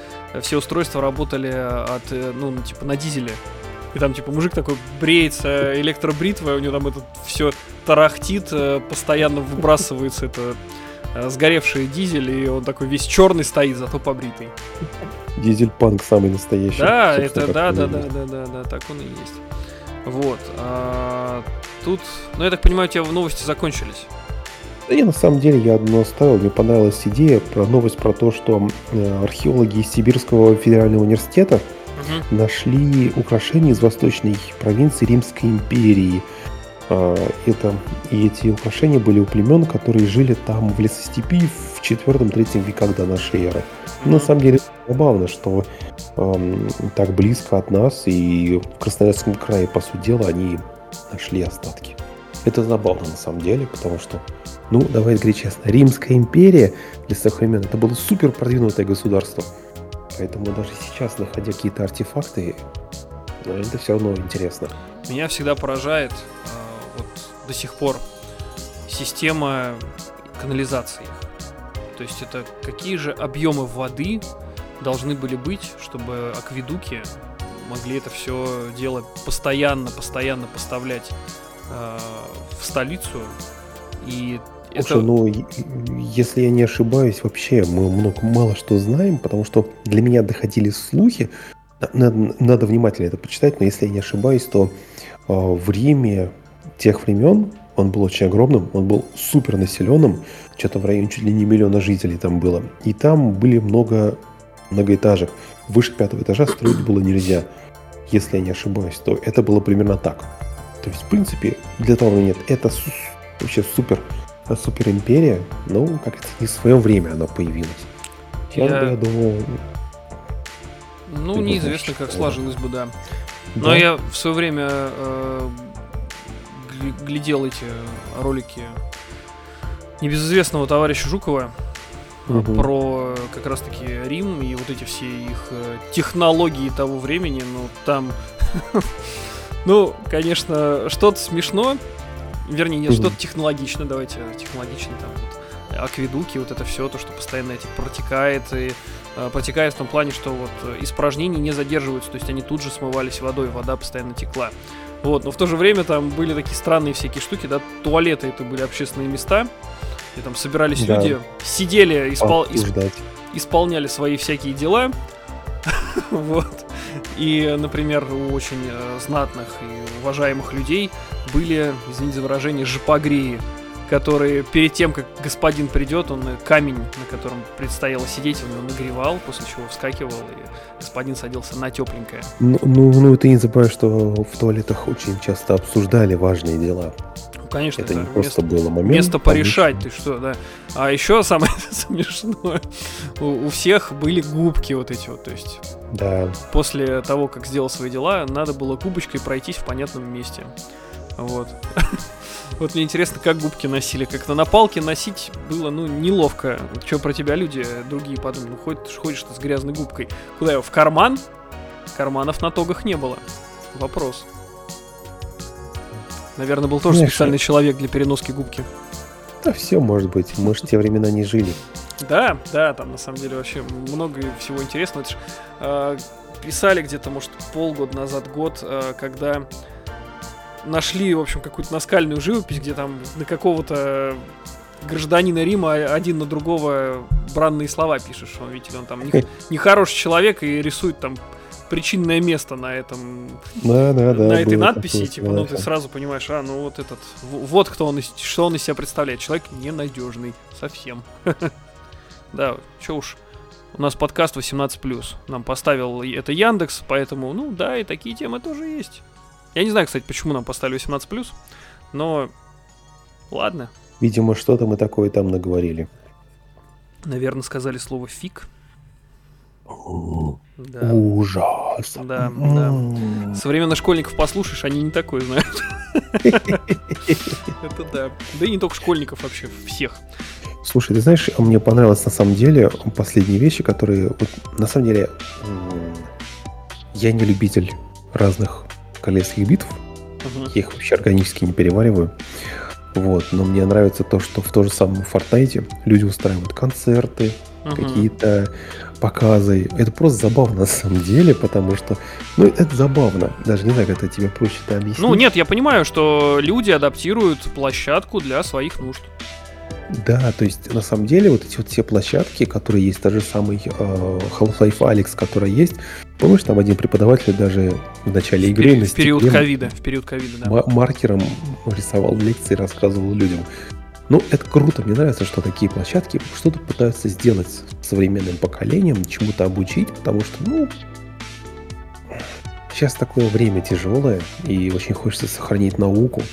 все устройства работали от, э, ну, типа, на дизеле. И там, типа, мужик такой бреется электробритвой, у него там это все тарахтит, э, постоянно выбрасывается это э, сгоревший дизель, и он такой весь черный стоит, зато побритый. Дизель-панк самый настоящий. Да, это да, да, да, да, да, да, так он и есть. Вот. А, тут, ну я так понимаю, у тебя новости закончились. Да я на самом деле я одно оставил. Мне понравилась идея про новость про то, что э, археологи из Сибирского федерального университета угу. нашли украшения из восточной провинции Римской империи. А, это, и эти украшения были у племен, которые жили там в лесостепи в 4-3 веках до нашей эры. На самом деле забавно, что эм, так близко от нас и в Красноярском крае, по сути дела, они нашли остатки. Это забавно на самом деле, потому что, ну, давай говорить честно, Римская империя для своих времен это было супер продвинутое государство. Поэтому даже сейчас, находя какие-то артефакты, ну, это все равно интересно. Меня всегда поражает э, вот до сих пор система канализации. То есть это какие же объемы воды должны были быть, чтобы акведуки могли это все дело постоянно, постоянно поставлять э, в столицу. И Слушай, это... ну, если я не ошибаюсь, вообще мы много, мало что знаем, потому что для меня доходили слухи, надо, надо внимательно это почитать, но если я не ошибаюсь, то э, в Риме тех времен он был очень огромным, он был супер населенным, что-то в районе чуть ли не миллиона жителей там было. И там были много многоэтажек. Выше пятого этажа строить было нельзя. Если я не ошибаюсь, то это было примерно так. То есть, в принципе, для того нет, это вообще супер, супер империя. Ну, как это не в свое время она появилась. Сейчас я... бы, я думаю... Ну, неизвестно, как сложилось бы, да. Но да? я в свое время э, глядел эти ролики небезызвестного товарища Жукова угу. про как раз-таки Рим и вот эти все их э, технологии того времени. Ну, там, ну, конечно, что-то смешно, вернее, нет, что-то технологично, давайте технологично там вот, акведуки, вот это все, то, что постоянно эти протекает и э, протекает в том плане, что вот испражнения не задерживаются, то есть они тут же смывались водой, вода постоянно текла. Вот, но в то же время там были такие странные всякие штуки, да, туалеты это были общественные места, где там собирались да. люди, сидели, испол... исп... исполняли свои всякие дела. вот. И, например, у очень э, знатных и уважаемых людей были, извините за выражение, жопогреи, которые перед тем, как господин придет, он камень, на котором предстояло сидеть, он нагревал, после чего вскакивал, и господин садился на тепленькое. Ну, ну, ну ты не забывай, что в туалетах очень часто обсуждали важные дела. Конечно, это да. не просто место, было момент. место порешать, ты что, да. А еще самое смешное, у, у всех были губки вот эти вот, то есть Да. после того, как сделал свои дела, надо было губочкой пройтись в понятном месте. Вот. Вот мне интересно, как губки носили. Как-то на палке носить было, ну, неловко. Что про тебя люди другие подумают? Ну, ходишь, ходишь ты с грязной губкой. Куда его? В карман? Карманов на тогах не было. Вопрос. Наверное, был тоже Конечно. специальный человек для переноски губки. Да все может быть. Мы же те времена не жили. Да, да, там на самом деле вообще много всего интересного. Это ж, э, писали где-то, может, полгода назад, год, э, когда нашли, в общем, какую-то наскальную живопись, где там на какого-то гражданина Рима один на другого бранные слова пишешь. Он, видите, он там не- нехороший человек и рисует там причинное место на этом Да, да, да. на этой надписи, такое, типа, ну ты да. сразу понимаешь, а, ну вот этот, вот кто он, что он из себя представляет. Человек ненадежный, совсем. Да, чё уж, у нас подкаст 18+, нам поставил это Яндекс, поэтому, ну да, и такие темы тоже есть. Я не знаю, кстати, почему нам поставили 18+, но ладно, Видимо, что-то мы такое там наговорили. наверное, сказали слово «фиг». Да. Ужас. Да, да. Современных школьников послушаешь, они не такое знают. Это да. Да и не только школьников вообще, всех. Слушай, ты знаешь, мне понравилось на самом деле последние вещи, которые... вот, на самом деле, я не любитель разных королевских битв. Мгм. Я их вообще органически не перевариваю. Вот, но мне нравится то, что в том же самом Фортнайте люди устраивают концерты, Мгм. какие-то показы. Это просто забавно на самом деле, потому что, ну, это забавно. Даже не знаю, как это тебе проще это объяснить. Ну, нет, я понимаю, что люди адаптируют площадку для своих нужд. Да, то есть на самом деле вот эти вот все площадки, которые есть, тот же самый э, Half-Life Alex, который есть, помнишь, там один преподаватель даже в начале В игры в период ковида. В период ковида, да. ма- маркером рисовал лекции, рассказывал людям. Ну, это круто, мне нравится, что такие площадки что-то пытаются сделать с современным поколением, чему-то обучить, потому что, ну, сейчас такое время тяжелое, и очень хочется сохранить науку,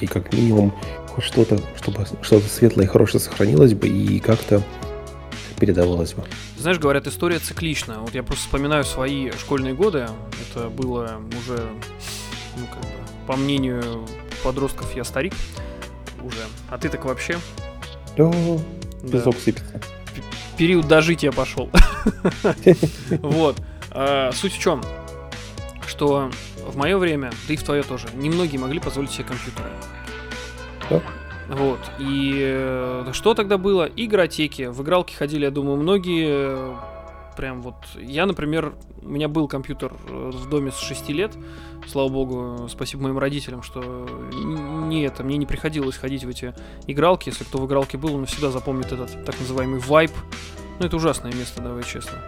и как минимум хоть что-то, чтобы что-то светлое и хорошее сохранилось бы, и как-то передавалось бы. Знаешь, говорят, история циклична. Вот я просто вспоминаю свои школьные годы. Это было уже, ну, как бы, по мнению подростков, я старик уже. А ты так вообще? Да, Да. песок сыпется. период дожития пошел. Вот. А, Суть в чем? Что в мое время, да и в твое тоже, немногие могли позволить себе компьютеры. Да. Вот. И э, что тогда было? Игротеки. В игралки ходили, я думаю, многие. Прям вот. Я, например, у меня был компьютер э, в доме с 6 лет. Слава богу, спасибо моим родителям, что не это, мне не приходилось ходить в эти игралки. Если кто в игралке был, он всегда запомнит этот так называемый вайп. Ну, это ужасное место, давай честно.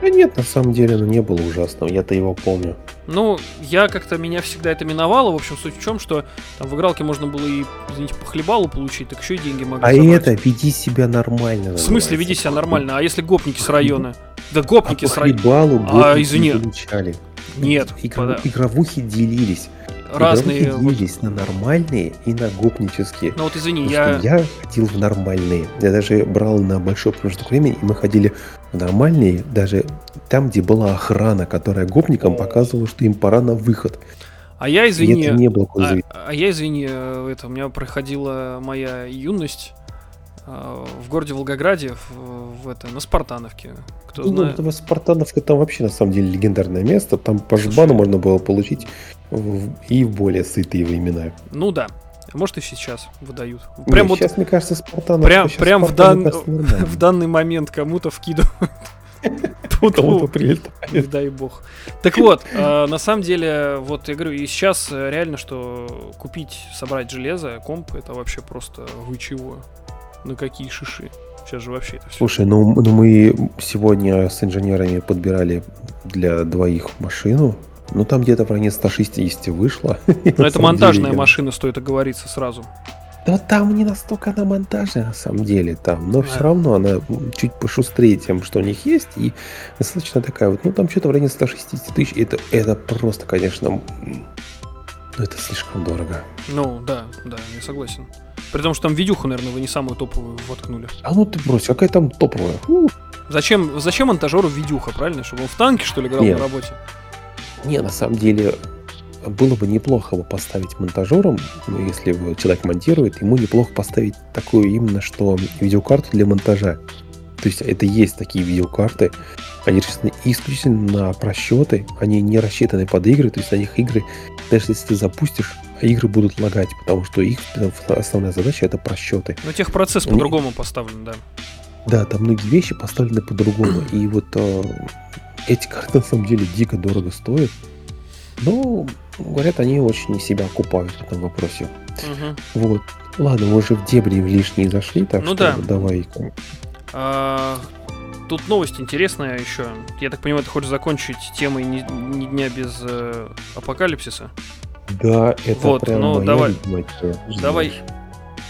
А нет, на самом деле, оно не было ужасным, я-то его помню. Ну, я как-то меня всегда это миновало. В общем, суть в чем, что там в игралке можно было и, извините, по хлебалу получить, так еще и деньги могли А забрать. это веди себя нормально. В смысле, веди себя нормально? А если гопники с района? Да гопники а с по района. хлебалу А, извини. не. Нет, Игра- пода- Игровухи делились. разные. Игровухи делились на нормальные и на гопнические. Ну вот извини, я... я ходил в нормальные. Я даже брал на большой промежуток времени, и мы ходили в нормальные, даже там, где была охрана, которая гопникам показывала, что им пора на выход. А я, И извини... это не было А, а я, извини, э, это у меня проходила моя юность в городе Волгограде, в, в это, на Спартановке. Кто Ну, знает. ну, Спартановка там вообще на самом деле легендарное место. Там по Слушай. жбану можно было получить в- и в более сытые времена. Ну да. Может и сейчас выдают. Прям Не, вот сейчас, мне кажется, Спартановка... прям- прям в дан- в данный момент кому-то вкидывают. Кому-то Тут, прилетает. Не дай бог. Так вот, э, на самом деле, вот я говорю, и сейчас э, реально, что купить, собрать железо, комп, это вообще просто вы чего? На какие шиши? Сейчас же вообще это все. Слушай, ну, ну мы сегодня с инженерами подбирали для двоих машину. Ну там где-то в районе 160 вышло. Но Ну, это монтажная машина, стоит оговориться сразу. Да там не настолько она монтажная на самом деле там, но Да. все равно она чуть пошустрее тем, что у них есть, и достаточно такая вот, ну там что-то в районе 160 тысяч, это, это просто, конечно, ну это слишком дорого. Ну, да, да, я согласен. При том, что там видюху, наверное, вы не самую топовую воткнули. А ну ты брось, какая там топовая? Фу. Зачем, зачем монтажеру видюха, правильно? Чтобы он в танке, что ли, играл Нет. на работе? Не, на самом деле, было бы неплохо его поставить монтажером, ну, если человек монтирует, ему неплохо поставить такую именно, что видеокарту для монтажа. То есть это есть такие видеокарты, они рассчитаны исключительно на просчеты, они не рассчитаны под игры, то есть на них игры, даже если ты запустишь, игры будут лагать, потому что их основная задача это просчеты. Ну, техпроцесс Не- по-другому поставлен, да. Да, там многие вещи поставлены по-другому. И вот э, эти карты на самом деле дико дорого стоят. Но, говорят, они очень себя окупают в этом вопросе. Мгм. Вот. Ладно, мы уже в дебри в лишние зашли, так Ну что да. давай. А, Тут новость интересная еще. Я так понимаю, ты хочешь закончить темой ни, ни дня без э, апокалипсиса? Да, это Вот, прям ну, моя давай. любимая. Давай.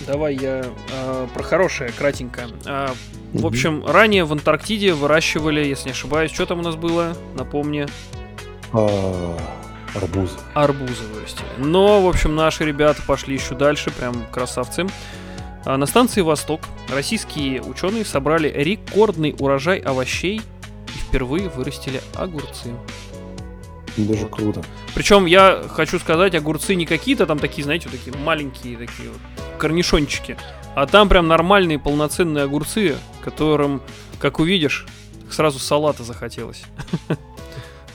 Давай я э, про хорошее, кратенько. А, В Мгм. общем, ранее в Антарктиде выращивали, если не ошибаюсь, что там у нас было, напомни, А, арбуз. арбузы вырастили. Но, в общем, наши ребята пошли еще дальше, прям красавцы. На станции «Восток» российские ученые собрали рекордный урожай овощей и впервые вырастили огурцы. Даже Вот. круто. Причем я хочу сказать, огурцы не какие-то там такие, знаете, вот такие маленькие такие вот корнишончики, а там прям нормальные полноценные огурцы, которым, как увидишь, сразу салата захотелось.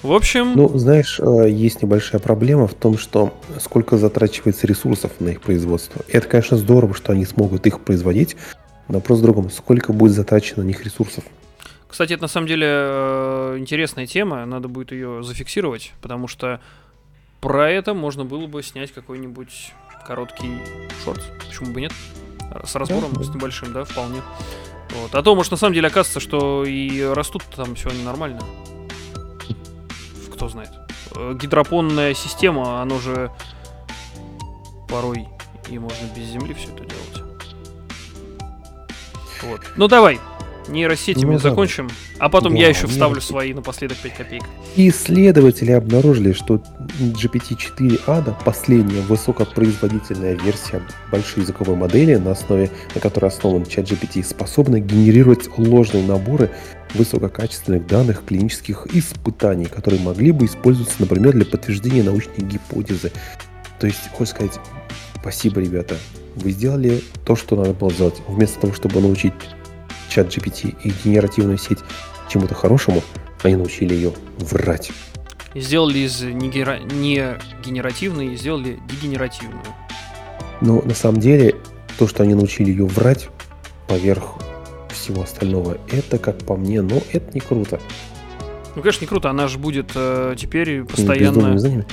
В общем, Ну, знаешь, э, есть небольшая проблема в том, что сколько затрачивается ресурсов на их производство. И это, конечно, здорово, что они смогут их производить, но вопрос в другом, сколько будет затрачено на них ресурсов. Кстати, это на самом деле э, интересная тема, надо будет ее зафиксировать, потому что про это можно было бы снять какой-нибудь короткий шорт, почему бы нет, с разбором Да, с небольшим, да, вполне. Вот. А то, может, на самом деле оказывается, что и растут там все нормально. Кто знает. Э, Гидропонная система, оно же порой и можно без земли все это делать. Вот. Ну давай, нейросетями Ну, давай. А потом Да, я еще вставлю нейросети. свои напоследок 5 копеек. Исследователи обнаружили, что GPT-4 ADA, последняя высокопроизводительная версия большой языковой модели, на основе на которой основан ChatGPT, способна генерировать ложные наборы высококачественных данных клинических испытаний, которые могли бы использоваться, например, для подтверждения научной гипотезы. То есть, хочешь сказать, спасибо, ребята, вы сделали то, что надо было сделать. Вместо того, чтобы научить чат GPT и генеративную сеть чему-то хорошему, они научили ее врать. И Сделали из не, гера- не генеративной, сделали дегенеративную. Но на самом деле, то, что они научили ее врать поверх всего остального, это, как по мне, ну, это не круто. Ну, конечно, не круто, она же будет э, теперь постоянно...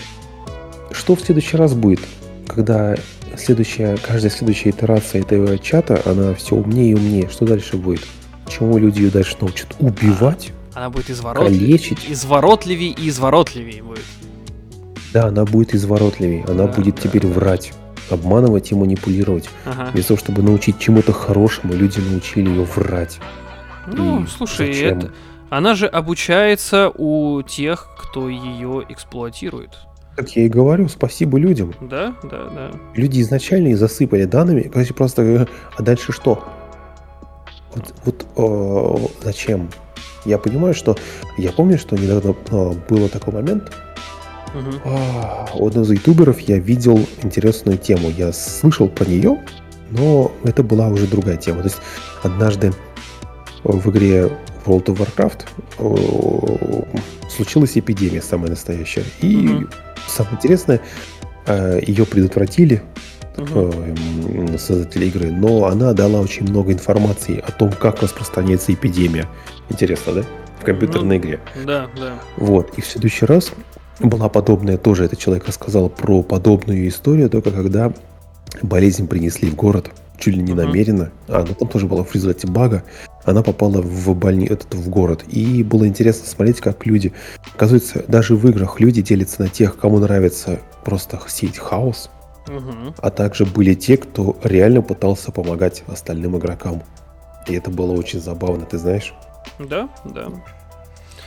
Что в следующий раз будет, когда следующая, каждая следующая итерация этого чата, она все умнее и умнее? Что дальше будет? Чему люди ее дальше научат? Убивать? Она будет изворотливее. Калечить? Изворотливее и изворотливее будет. Да, она будет изворотливей, она Да, будет да, теперь врать, обманывать и манипулировать. Ага. Вместо того, чтобы научить чему-то хорошему, люди научили ее врать. Ну, И слушай, зачем? это... она же обучается у тех, кто ее эксплуатирует. Как я и говорю, спасибо людям. Да, да, да. Люди изначально их засыпали данными, короче, просто, э, а дальше что? Вот, вот, э, зачем? Я понимаю, что, я помню, что недавно э, было такой момент, Мгм. а, у одного из ютуберов я видел интересную тему. Я слышал про нее, но это была уже другая тема. То есть однажды в игре World of Warcraft э, случилась эпидемия самая настоящая. И Мгм. самое интересное, э, ее предотвратили м, создатели игры, но она дала очень много информации о том, как распространяется эпидемия. Интересно, да? В компьютерной Ну, игре. Да, да. Вот. И в следующий раз была подобная тоже, этот человек рассказал про подобную историю, только когда болезнь принесли в город. чуть ли не намеренно. А, ну там тоже было в результате бага. Она попала в больни этот в город. И было интересно смотреть, как люди. Оказывается, даже в играх люди делятся на тех, кому нравится просто сеять хаос. Угу. А также были те, кто реально пытался помогать остальным игрокам. И это было очень забавно, ты знаешь? Да, да.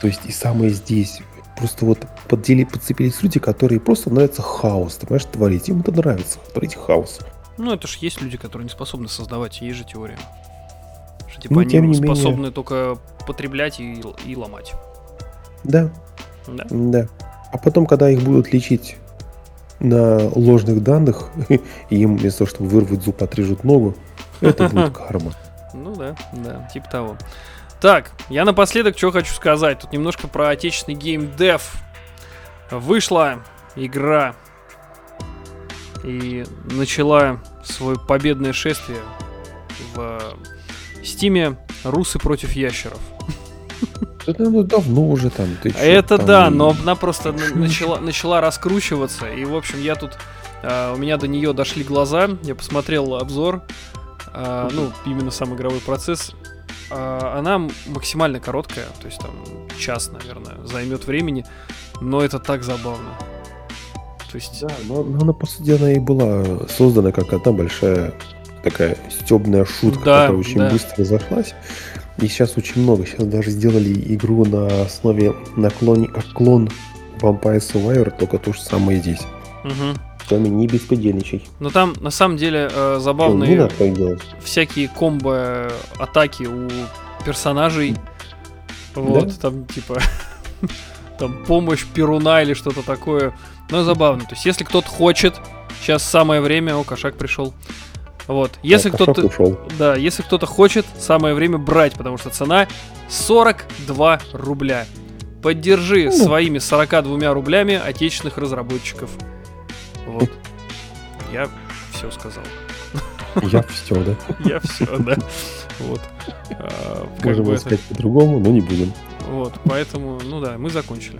То есть и самое здесь. Просто вот поддели, подцепились люди, которые просто нравится хаос. Ты понимаешь, творить. Им это нравится, творить хаос. Ну, это ж есть люди, которые не способны создавать, есть же теория. Типа Ну, они тем не менее. способны только потреблять и, и ломать. Да, Да. да. А потом, когда их будут лечить на ложных данных, им вместо того, чтобы вырвать зуб, отрежут ногу, это будет карма. Ну да, да, типа того. Так, я напоследок что хочу сказать. Тут немножко про отечественный геймдев. Вышла игра и начала свое победное шествие в Стиме «Русы против ящеров». Это ну, давно уже там. Ты чё, Это там да, но она просто на- начала, начала раскручиваться. И, в общем, я тут... э, у меня до нее дошли глаза. Я посмотрел обзор. э, ну, именно сам игровой процесс. Э, она максимально короткая. То есть там час, наверное, займет времени. Но это так забавно. То есть... Да, но, но она, по сути, она и была создана как одна большая такая стебная шутка, Да, которая очень да. быстро разошлась. И сейчас очень много. Сейчас даже сделали игру на основе на клоне, как клон Vampire Survivor, только то же самое здесь. мгм. Томи, не беспредельничай. Но там, на самом деле, э, забавные делать. всякие комбо атаки у персонажей. Вот, Да? там типа там помощь Перуна или что-то такое. Но забавно. То есть, если кто-то хочет, сейчас самое время, о, кошак пришел. Вот. Если А, кто-то. Да, если кто-то хочет, самое время брать, потому что цена 42 рубля. Поддержи Ну. своими 42 рублями отечественных разработчиков. Вот. Я все сказал. Я все, да? Я все, да. Вот. А, это- сказать по-другому, но не будем. Вот, поэтому, ну да, мы закончили.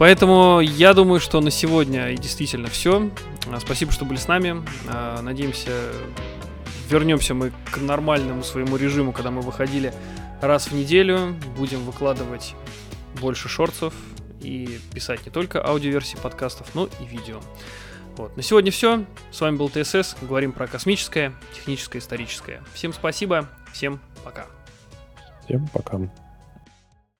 Поэтому я думаю, что на сегодня и действительно все. Спасибо, что были с нами. А, Надеемся, вернемся мы к нормальному своему режиму, когда мы выходили раз в неделю. Будем выкладывать больше шорцев и писать не только аудиоверсии подкастов, но и видео. Вот. На сегодня все. С вами был ТСС. Говорим про космическое, техническое, историческое. Всем спасибо. Всем пока. Всем пока.